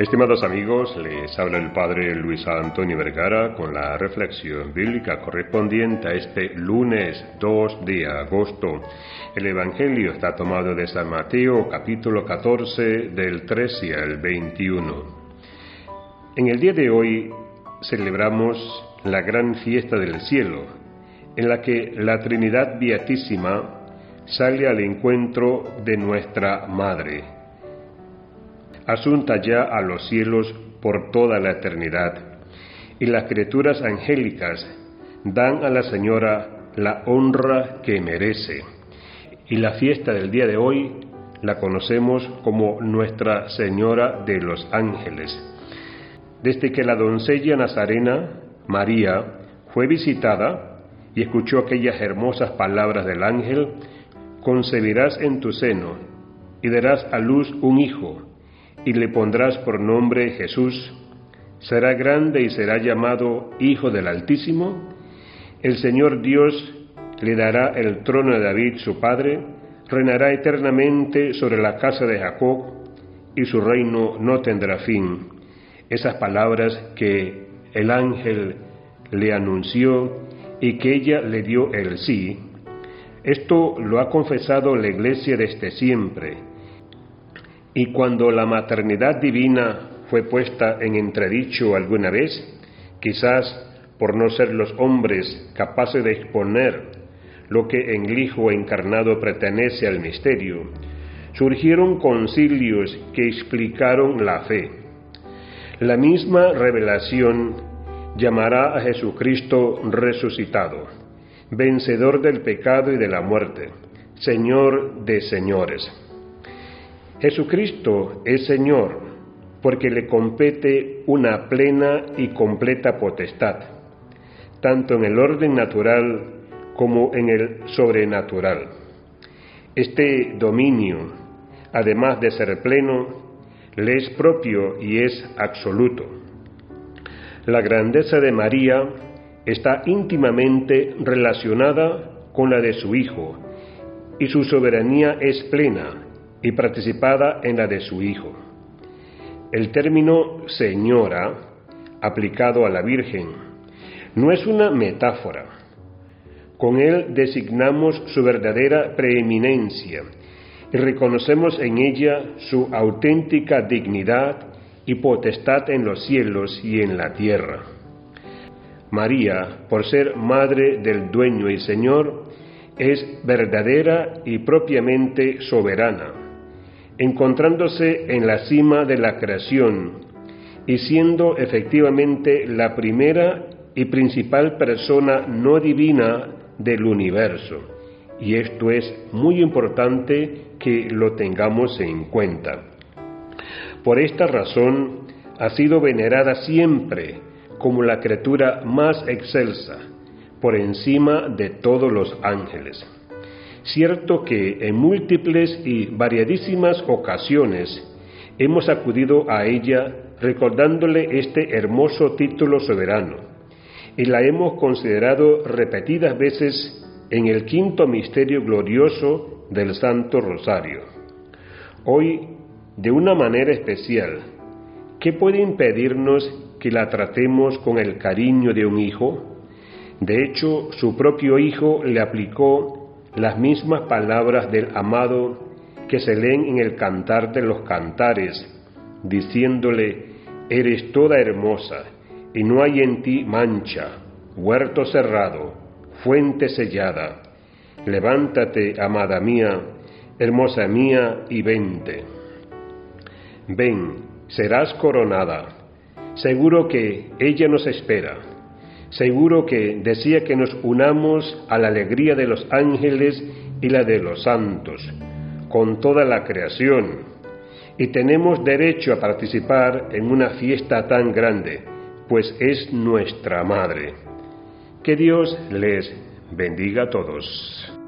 Estimados amigos, les habla el Padre Luis Antonio Vergara con la reflexión bíblica correspondiente a este lunes 2 de agosto. El Evangelio está tomado de San Mateo capítulo 14 del 13 al 21. En el día de hoy celebramos la gran fiesta del cielo, en la que la Trinidad Beatísima sale al encuentro de nuestra Madre asunta ya a los cielos por toda la eternidad, y las criaturas angélicas dan a la Señora la honra que merece. Y la fiesta del día de hoy la conocemos como Nuestra Señora de los Ángeles. Desde que la doncella nazarena, María, fue visitada y escuchó aquellas hermosas palabras del ángel, concebirás en tu seno y darás a luz un hijo y le pondrás por nombre Jesús. Será grande y será llamado Hijo del Altísimo. El Señor Dios le dará el trono de David su padre, reinará eternamente sobre la casa de Jacob, y su reino no tendrá fin. Esas palabras que el ángel le anunció y que ella le dio el sí, esto lo ha confesado la Iglesia desde siempre y cuando la maternidad divina fue puesta en entredicho alguna vez, quizás por no ser los hombres capaces de exponer lo que en el Hijo encarnado pertenece al misterio, surgieron concilios que explicaron la fe. La misma revelación llamará a Jesucristo resucitado, vencedor del pecado y de la muerte, Señor de señores. Jesucristo es Señor porque le compete una plena y completa potestad, tanto en el orden natural como en el sobrenatural. Este dominio, además de ser pleno, le es propio y es absoluto. La grandeza de María está íntimamente relacionada con la de su Hijo, y su soberanía es plena y participada en la de su Hijo. El término señora, aplicado a la Virgen, no es una metáfora. Con él designamos su verdadera preeminencia y reconocemos en ella su auténtica dignidad y potestad en los cielos y en la tierra. María, por ser madre del dueño y Señor, es verdadera y propiamente soberana encontrándose en la cima de la creación y siendo efectivamente la primera y principal persona no divina del universo. Y esto es muy importante que lo tengamos en cuenta. Por esta razón ha sido venerada siempre como la criatura más excelsa, por encima de todos los ángeles. Cierto que en múltiples y variadísimas ocasiones hemos acudido a ella recordándole este hermoso título soberano y la hemos considerado repetidas veces en el quinto misterio glorioso del Santo Rosario. Hoy, de una manera especial, ¿qué puede impedirnos que la tratemos con el cariño de un hijo? De hecho, su propio hijo le aplicó las mismas palabras del amado que se leen en el cantar de los cantares, diciéndole, eres toda hermosa, y no hay en ti mancha, huerto cerrado, fuente sellada. Levántate, amada mía, hermosa mía, y vente. Ven, serás coronada. Seguro que ella nos espera Seguro que decía que nos unamos a la alegría de los ángeles y la de los santos, con toda la creación, y tenemos derecho a participar en una fiesta tan grande, pues es nuestra madre. Que Dios les bendiga a todos.